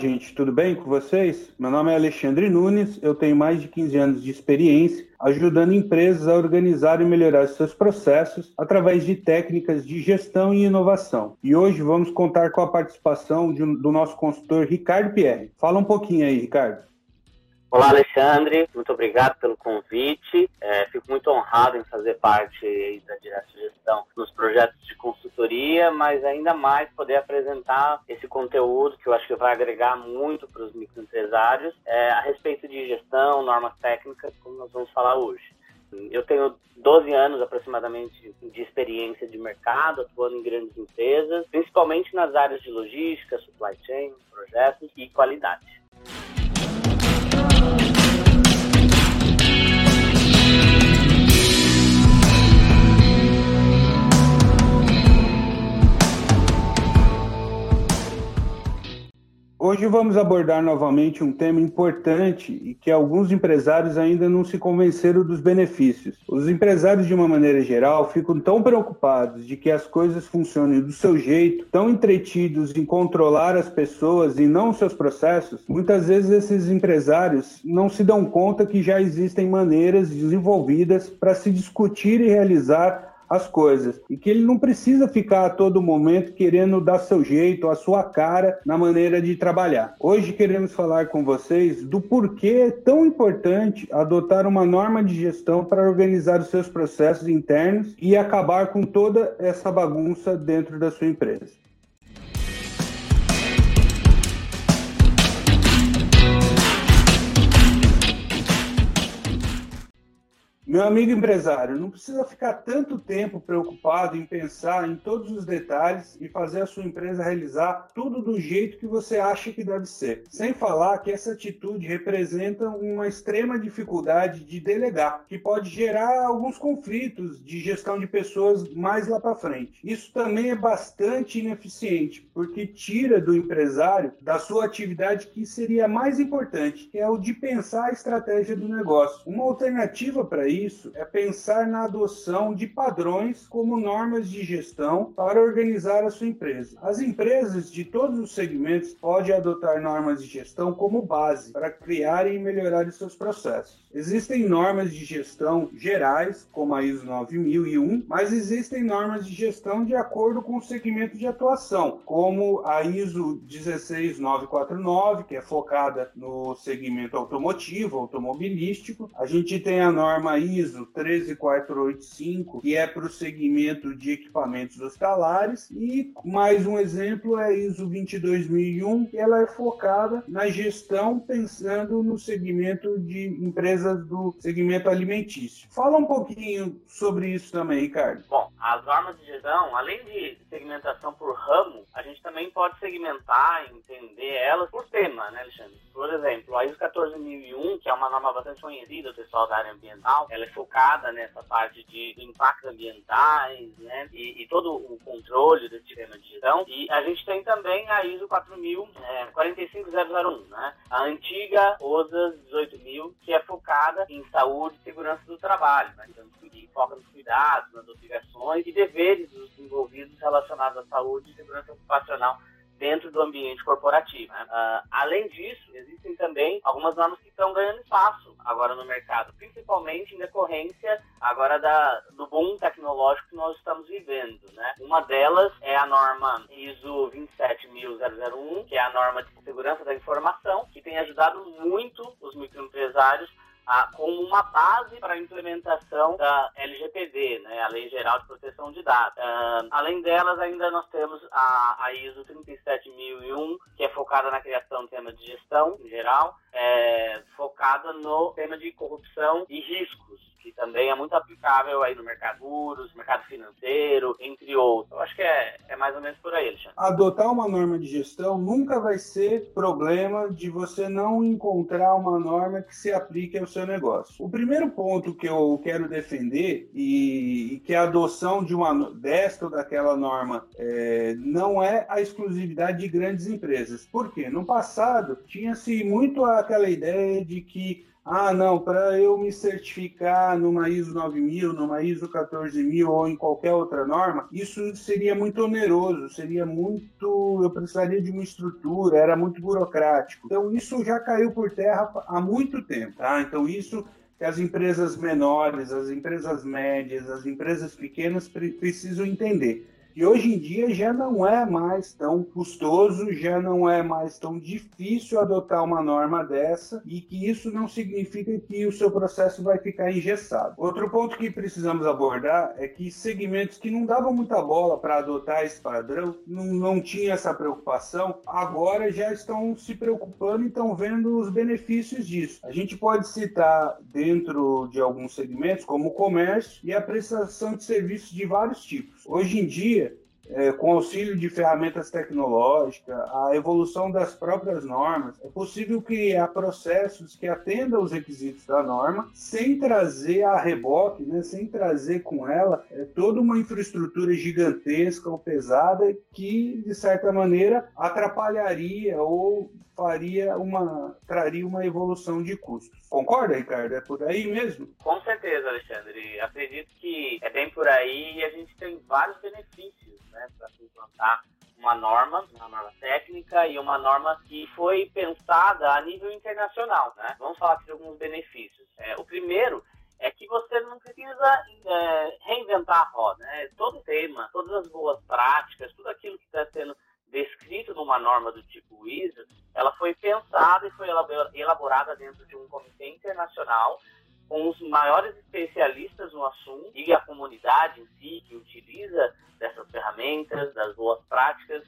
Gente, tudo bem com vocês? Meu nome é Alexandre Nunes, eu tenho mais de 15 anos de experiência ajudando empresas a organizar e melhorar seus processos através de técnicas de gestão e inovação. E hoje vamos contar com a participação de, do nosso consultor Ricardo Pierre. Fala um pouquinho aí, Ricardo. Olá, Alexandre. Muito obrigado pelo convite. É, fico muito honrado em fazer parte da direção gestão nos projetos de consultoria, mas ainda mais poder apresentar esse conteúdo que eu acho que vai agregar muito para os microempresários é, a respeito de gestão, normas técnicas, como nós vamos falar hoje. Eu tenho 12 anos aproximadamente de experiência de mercado, atuando em grandes empresas, principalmente nas áreas de logística, supply chain, projetos e qualidade. Hoje vamos abordar novamente um tema importante e que alguns empresários ainda não se convenceram dos benefícios. Os empresários, de uma maneira geral, ficam tão preocupados de que as coisas funcionem do seu jeito, tão entretidos em controlar as pessoas e não seus processos, muitas vezes esses empresários não se dão conta que já existem maneiras desenvolvidas para se discutir e realizar as coisas e que ele não precisa ficar a todo momento querendo dar seu jeito, a sua cara na maneira de trabalhar. Hoje queremos falar com vocês do porquê é tão importante adotar uma norma de gestão para organizar os seus processos internos e acabar com toda essa bagunça dentro da sua empresa. Meu amigo empresário, não precisa ficar tanto tempo preocupado em pensar em todos os detalhes e fazer a sua empresa realizar tudo do jeito que você acha que deve ser. Sem falar que essa atitude representa uma extrema dificuldade de delegar, que pode gerar alguns conflitos de gestão de pessoas mais lá para frente. Isso também é bastante ineficiente, porque tira do empresário da sua atividade que seria mais importante, que é o de pensar a estratégia do negócio. Uma alternativa para isso isso é pensar na adoção de padrões como normas de gestão para organizar a sua empresa. As empresas de todos os segmentos podem adotar normas de gestão como base para criar e melhorar seus processos. Existem normas de gestão gerais, como a ISO 9001, mas existem normas de gestão de acordo com o segmento de atuação, como a ISO 16949, que é focada no segmento automotivo, automobilístico. A gente tem a norma ISO 13485, que é para o segmento de equipamentos hospitalares, e mais um exemplo é a ISO 22001, que ela é focada na gestão pensando no segmento de empresas do segmento alimentício. Fala um pouquinho sobre isso também, Ricardo. Bom, as normas de gestão, além de segmentação por ramo, a gente também pode segmentar entender elas por tema, né, Alexandre? Por exemplo, a ISO 14001, que é uma norma bastante conhecida, o pessoal da área ambiental, ela é focada nessa parte de impactos ambientais, né, e, e todo o controle desse sistema de gestão. E a gente tem também a ISO 4000, é, 45001, né, a antiga OSAS 18000, que é focada em saúde e segurança do trabalho, né, então, que foca nos cuidados, nas obrigações e deveres dos envolvidos relacionados à saúde e segurança ocupacional dentro do ambiente corporativo. Né? Uh, além disso, existem também algumas normas que estão ganhando espaço agora no mercado, principalmente em decorrência agora da, do boom tecnológico que nós estamos vivendo. Né? Uma delas é a norma ISO 27001, que é a norma de segurança da informação, que tem ajudado muito os microempresários como uma base para a implementação da LGPD, né, a Lei Geral de Proteção de Dados. Uh, além delas, ainda nós temos a, a ISO 37001, que é focada na criação do tema de gestão em geral, é, focada no tema de corrupção e riscos também é muito aplicável aí no mercado seguros, mercado financeiro, entre outros. Eu acho que é, é mais ou menos por aí, Alexandre. Adotar uma norma de gestão nunca vai ser problema de você não encontrar uma norma que se aplique ao seu negócio. O primeiro ponto que eu quero defender e, e que a adoção de uma desta ou daquela norma é, não é a exclusividade de grandes empresas. Por quê? No passado tinha-se muito aquela ideia de que ah, não, para eu me certificar numa ISO 9000, numa ISO 14000 ou em qualquer outra norma, isso seria muito oneroso, seria muito. Eu precisaria de uma estrutura, era muito burocrático. Então, isso já caiu por terra há muito tempo. Tá? Então, isso que as empresas menores, as empresas médias, as empresas pequenas precisam entender e hoje em dia já não é mais tão custoso, já não é mais tão difícil adotar uma norma dessa e que isso não significa que o seu processo vai ficar engessado. Outro ponto que precisamos abordar é que segmentos que não davam muita bola para adotar esse padrão, não, não tinha essa preocupação, agora já estão se preocupando e estão vendo os benefícios disso. A gente pode citar dentro de alguns segmentos, como o comércio e a prestação de serviços de vários tipos. Hoje em dia, é, com auxílio de ferramentas tecnológicas, a evolução das próprias normas, é possível criar processos que atendam os requisitos da norma, sem trazer a reboque, né, sem trazer com ela é, toda uma infraestrutura gigantesca ou pesada que, de certa maneira, atrapalharia ou faria uma traria uma evolução de custos. Concorda, Ricardo? É por aí mesmo? Com certeza, Alexandre. Acredito que é bem por aí e a gente tem vários benefícios né, para se implantar uma norma, uma norma técnica e uma norma que foi pensada a nível internacional. Né? Vamos falar aqui de alguns benefícios. É, o primeiro é que você não precisa é, reinventar a roda. Né? Todo tema, todas as boas práticas, tudo aquilo que está sendo descrito numa norma do tipo ISO, ela foi pensada e foi elaborada dentro de um comitê internacional com os maiores especialistas no assunto e a comunidade em si que utiliza dessas ferramentas, das boas práticas,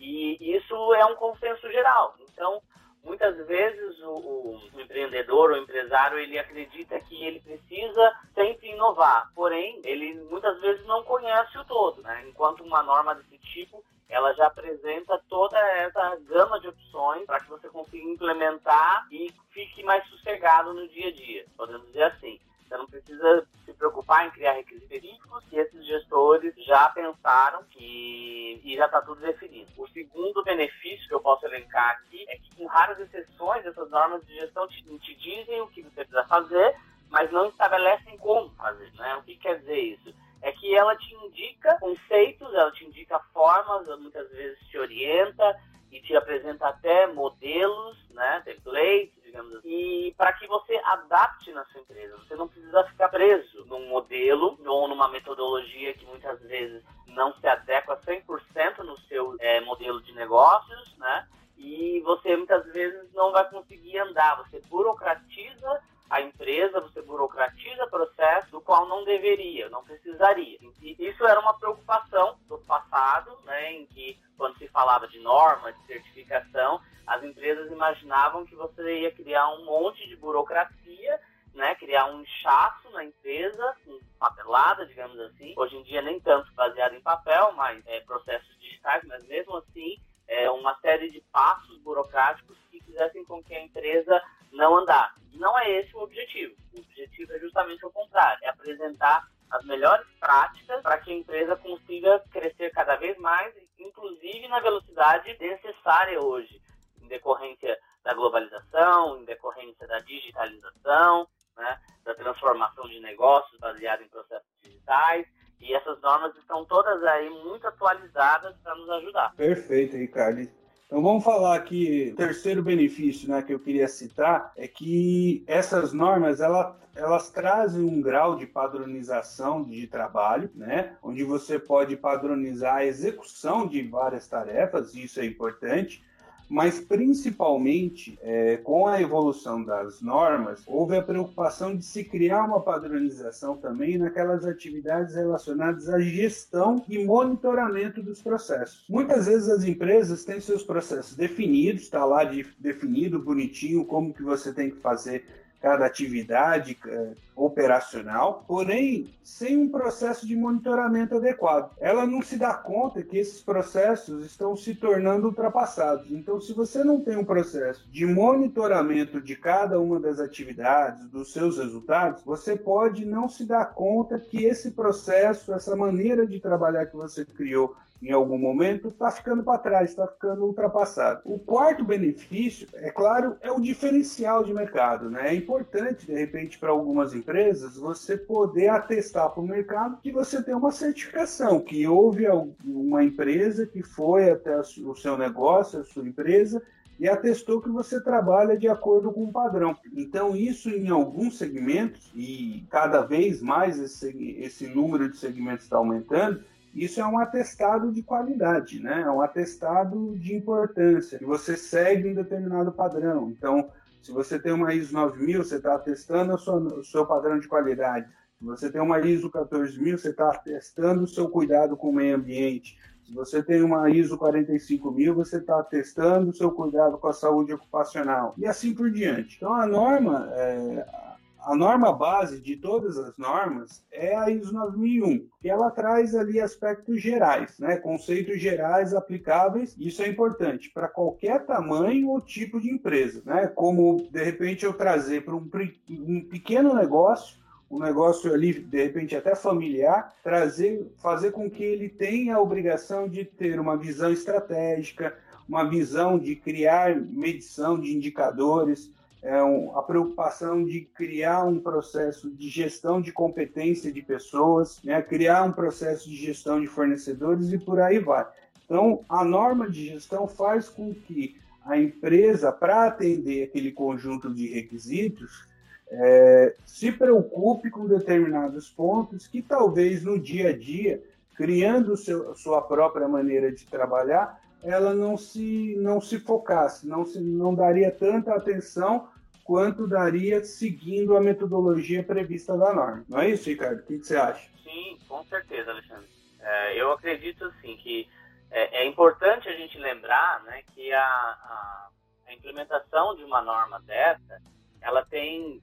e isso é um consenso geral. Então, muitas vezes o, o, empreendedor, o empresário, ele acredita que ele precisa sempre inovar, porém, ele muitas vezes não conhece o todo, né? enquanto uma norma desse tipo ela já apresenta toda essa gama de opções para que você consiga implementar e fique mais sossegado no dia a dia, podemos dizer assim. Você não precisa se preocupar em criar requisitos específicos que esses gestores já pensaram que, e já está tudo definido. O segundo benefício que eu posso elencar aqui é que, com raras exceções, essas normas de gestão te, te dizem o que você precisa fazer, mas não estabelecem como fazer. Né? O que quer dizer isso? É que ela te indica conceitos, ela te indica formas, muitas vezes te orienta e te apresenta até modelos, né, templates, digamos assim, e para que você adapte na sua empresa. Você não precisa ficar preso num modelo ou numa metodologia que muitas vezes não se adequa 100% no seu é, modelo de negócios, né? E você muitas vezes não vai conseguir andar. Você burocratiza a empresa, você burocratiza processo do qual não deveria, não precisaria. E isso era uma preocupação do passado, né, em que quando se falava de norma, de certificação, as empresas imaginavam que você ia criar um monte de burocracia, né, criar um inchaço na empresa, um papelada, digamos assim. Hoje em dia nem tanto baseado em papel, mas é, processos digitais, mas mesmo assim é, uma série de passos burocráticos que fizessem com que a empresa não andasse. Não é esse o objetivo. O objetivo é justamente o contrário, é apresentar as melhores práticas para que a empresa consiga crescer cada vez mais, inclusive na velocidade necessária hoje, em decorrência da globalização, em decorrência da digitalização, né, da transformação de negócios baseado em processos digitais. E essas normas estão todas aí muito atualizadas para nos ajudar. Perfeito, Ricardo. Então vamos falar aqui, terceiro benefício né, que eu queria citar é que essas normas ela, elas trazem um grau de padronização de trabalho, né, onde você pode padronizar a execução de várias tarefas, isso é importante, mas principalmente é, com a evolução das normas, houve a preocupação de se criar uma padronização também naquelas atividades relacionadas à gestão e monitoramento dos processos. Muitas vezes as empresas têm seus processos definidos, está lá de, definido bonitinho como que você tem que fazer cada atividade é, operacional, porém sem um processo de monitoramento adequado. Ela não se dá conta que esses processos estão se tornando ultrapassados. Então, se você não tem um processo de monitoramento de cada uma das atividades, dos seus resultados, você pode não se dar conta que esse processo, essa maneira de trabalhar que você criou em algum momento, está ficando para trás, está ficando ultrapassado. O quarto benefício, é claro, é o diferencial de mercado. Né? É importante, de repente, para algumas empresas, você poder atestar para o mercado que você tem uma certificação, que houve uma empresa que foi até o seu negócio, a sua empresa, e atestou que você trabalha de acordo com o padrão. Então, isso em alguns segmentos, e cada vez mais esse, esse número de segmentos está aumentando, isso é um atestado de qualidade, né? É um atestado de importância, que você segue um determinado padrão. Então, se você tem uma ISO 9000, você está atestando o seu padrão de qualidade. Se você tem uma ISO 14000, você está atestando o seu cuidado com o meio ambiente. Se você tem uma ISO 45000, você está testando o seu cuidado com a saúde ocupacional e assim por diante. Então, a norma, é, a norma base de todas as normas é a ISO 9001, que ela traz ali aspectos gerais, né, conceitos gerais aplicáveis. Isso é importante para qualquer tamanho ou tipo de empresa, né? Como de repente eu trazer para um, um pequeno negócio um negócio ali, de repente até familiar, trazer, fazer com que ele tenha a obrigação de ter uma visão estratégica, uma visão de criar medição de indicadores, é um, a preocupação de criar um processo de gestão de competência de pessoas, né, criar um processo de gestão de fornecedores e por aí vai. Então, a norma de gestão faz com que a empresa, para atender aquele conjunto de requisitos, é, se preocupe com determinados pontos que talvez no dia a dia, criando seu, sua própria maneira de trabalhar, ela não se, não se focasse, não, se, não daria tanta atenção quanto daria seguindo a metodologia prevista da norma. Não é isso, Ricardo? O que, que você acha? Sim, com certeza, Alexandre. É, eu acredito assim que é, é, importante a gente lembrar né, que a, a, a implementação de uma norma dessa ela tem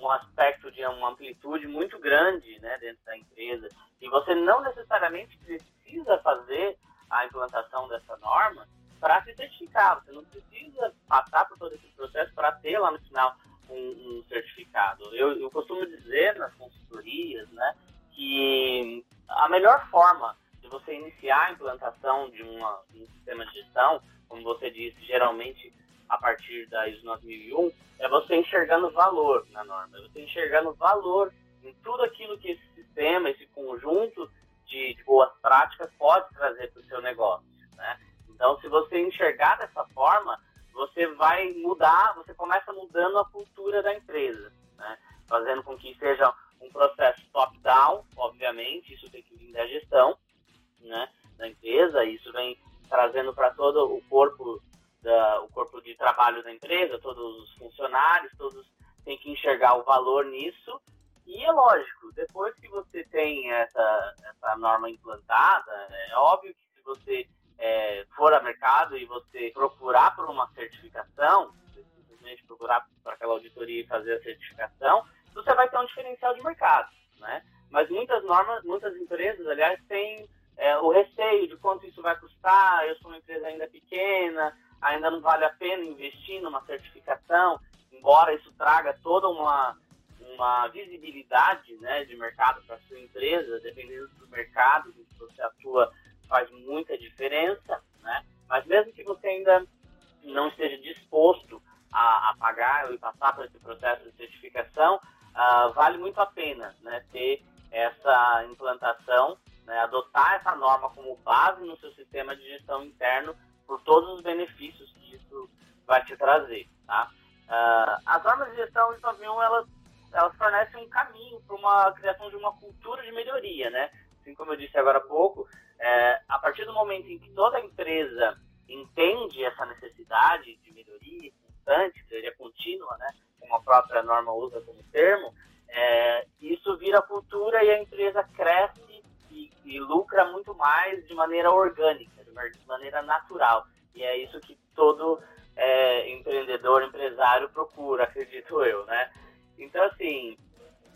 um aspecto de uma amplitude muito grande né, dentro da empresa e você não necessariamente precisa fazer a implantação dessa norma para se certificar. Você não precisa passar por todo esse processo para ter lá no final um, um certificado. Eu, eu, costumo dizer nas consultorias né, que a melhor forma de você iniciar a implantação de, uma, de um sistema de gestão, como você disse, geralmente a partir da ISO 9001, é você enxergando valor na norma, é você enxergando valor em tudo aquilo que esse sistema, esse conjunto de, de boas práticas pode trazer para o seu negócio. Você enxergar dessa forma, você vai mudar, você começa mudando a cultura da empresa, né? fazendo com que seja um processo top-down, obviamente, isso tem que vir da gestão né, da empresa, isso vem trazendo para todo o corpo da, o corpo de trabalho da empresa, todos os funcionários, todos têm que enxergar o valor nisso. E é lógico, depois que você tem essa, essa norma implantada, é óbvio que se você é, for a mercado e você procurar por uma certificação, simplesmente procurar para aquela auditoria e fazer a certificação, você vai ter um diferencial de mercado, né? Mas muitas normas, muitas empresas, aliás, têm é, o receio de quanto isso vai custar, eu sou uma empresa ainda pequena, ainda não vale a pena investir numa certificação, embora isso traga toda uma, uma visibilidade né, de mercado para sua empresa, dependendo do mercado em que você atua, faz muita diferença, né? mas mesmo que você ainda não esteja disposto a, a pagar e passar por esse processo de certificação, uh, vale muito a pena né, ter essa implantação, né, adotar essa norma como base no seu sistema de gestão interno por todos os benefícios que isso vai te trazer, tá? Uh, as normas de gestão em avião, elas, elas fornecem um caminho para uma criação de uma cultura de melhoria, né? Assim como eu disse agora há pouco, é, a partir do momento em que toda empresa entende essa necessidade de melhoria constante, melhoria contínua, né? Como a própria norma usa como termo, é, isso vira cultura e a empresa cresce e, e lucra muito mais de maneira orgânica de maneira natural. E é isso que todo é, empreendedor, empresário procura, acredito eu, né? Então, assim,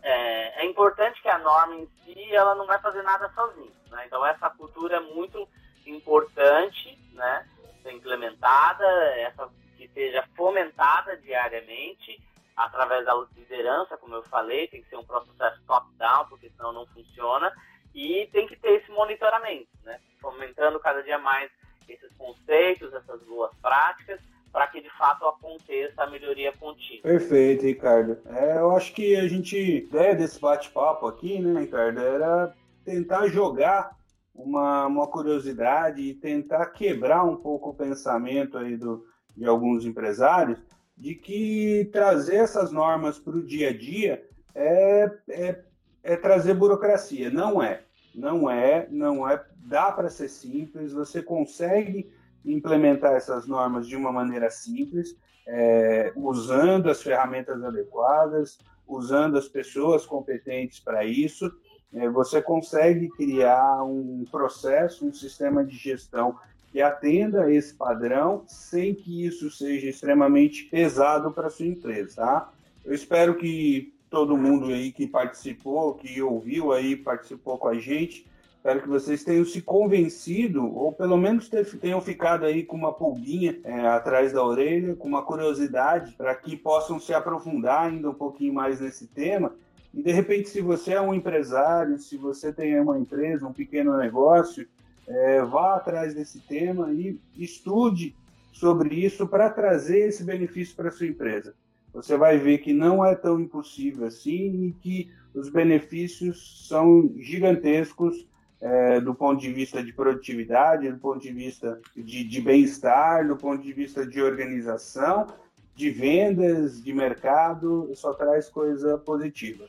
é, é, importante que a norma em si, ela não vai fazer nada sozinha, né? Então, essa cultura é muito importante, né? Ser implementada, essa seja fomentada diariamente através da liderança, como eu falei, tem que ser um processo top-down, porque senão não funciona. E tem que ter esse monitoramento, né? Fomentando cada dia mais esses conceitos, essas boas práticas, para que de fato aconteça a melhoria contínua. Perfeito, Ricardo. É, eu acho que a gente, a ideia desse bate-papo aqui, né, Ricardo, era tentar jogar uma, uma curiosidade e tentar quebrar um pouco o pensamento aí do, de alguns empresários de que trazer essas normas para o dia a dia é, é, é trazer burocracia. Não é. Não é, não é. Dá para ser simples, você consegue implementar essas normas de uma maneira simples, é, usando as ferramentas adequadas, usando as pessoas competentes para isso, é, você consegue criar um processo, um sistema de gestão que atenda esse padrão sem que isso seja extremamente pesado para sua empresa, tá? Eu espero que todo mundo aí que participou, que ouviu aí, participou com a gente, espero que vocês tenham se convencido, ou pelo menos tenham ficado aí com uma pulguinha é, atrás da orelha, com uma curiosidade, para que possam se aprofundar ainda um pouquinho mais nesse tema. E de repente, se você é um empresário, se você tem uma empresa, um pequeno negócio, é, vá atrás desse tema e estude sobre isso para trazer esse benefício para sua empresa. Você vai ver que não é tão impossível assim e que os benefícios são gigantescos é, do ponto de vista de produtividade, do ponto de vista de, de bem-estar, do ponto de vista de organização, de vendas, de mercado, só traz coisa positiva.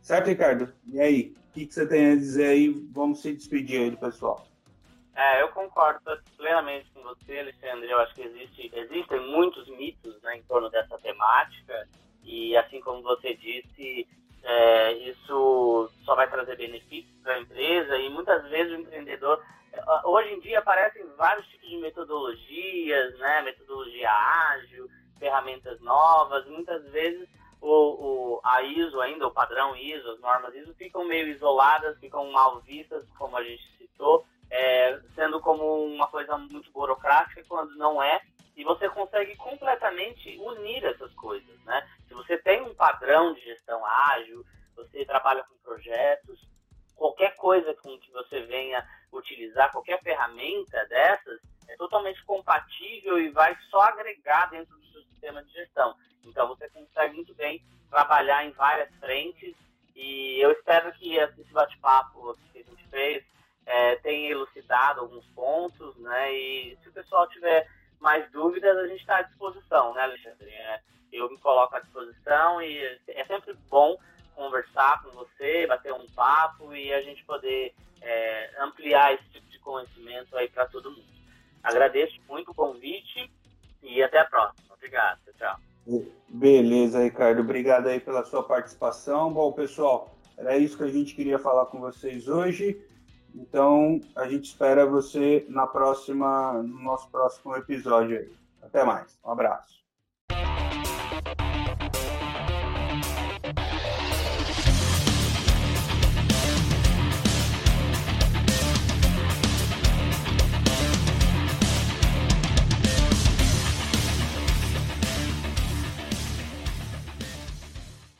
Certo, Ricardo? E aí, o que, que, você tem a dizer aí? Vamos se despedir aí do pessoal. É, eu concordo plenamente com você, Alexandre. Eu acho que existe, existem muitos mitos né, em torno dessa temática. E, assim como você disse, é, isso só vai trazer benefícios para a empresa. E muitas vezes o empreendedor hoje em dia aparecem vários tipos de metodologias, né, metodologia ágil, ferramentas novas, muitas vezes o, o, a ISO ainda, o padrão ISO, as normas ISO ficam meio isoladas, ficam mal vistas, como a gente citou, é, sendo como uma coisa muito burocrática, quando não é, e você consegue completamente unir essas coisas, né? Se você tem um padrão de gestão ágil, você trabalha com projetos, qualquer coisa com que você venha utilizar, qualquer ferramenta dessas, é totalmente compatível e vai só agregar dentro do seu sistema de gestão. Então você consegue muito bem trabalhar em várias frentes e eu espero que esse bate-papo que a gente fez é, tenha elucidado alguns pontos, né? E se o pessoal tiver mais dúvidas, a gente está à disposição, né, Alexandre? É, eu me coloco à disposição e é sempre bom conversar com você, bater um papo e a gente poder é, ampliar esse tipo de conhecimento aí para todo mundo. Agradeço muito o convite e até a próxima. Obrigado, tchau. Beleza, Ricardo. Obrigado aí pela sua participação. Bom, pessoal, era isso que a gente queria falar com vocês hoje. Então, a gente espera você na próxima, no nosso próximo episódio aí. Até mais. Um abraço.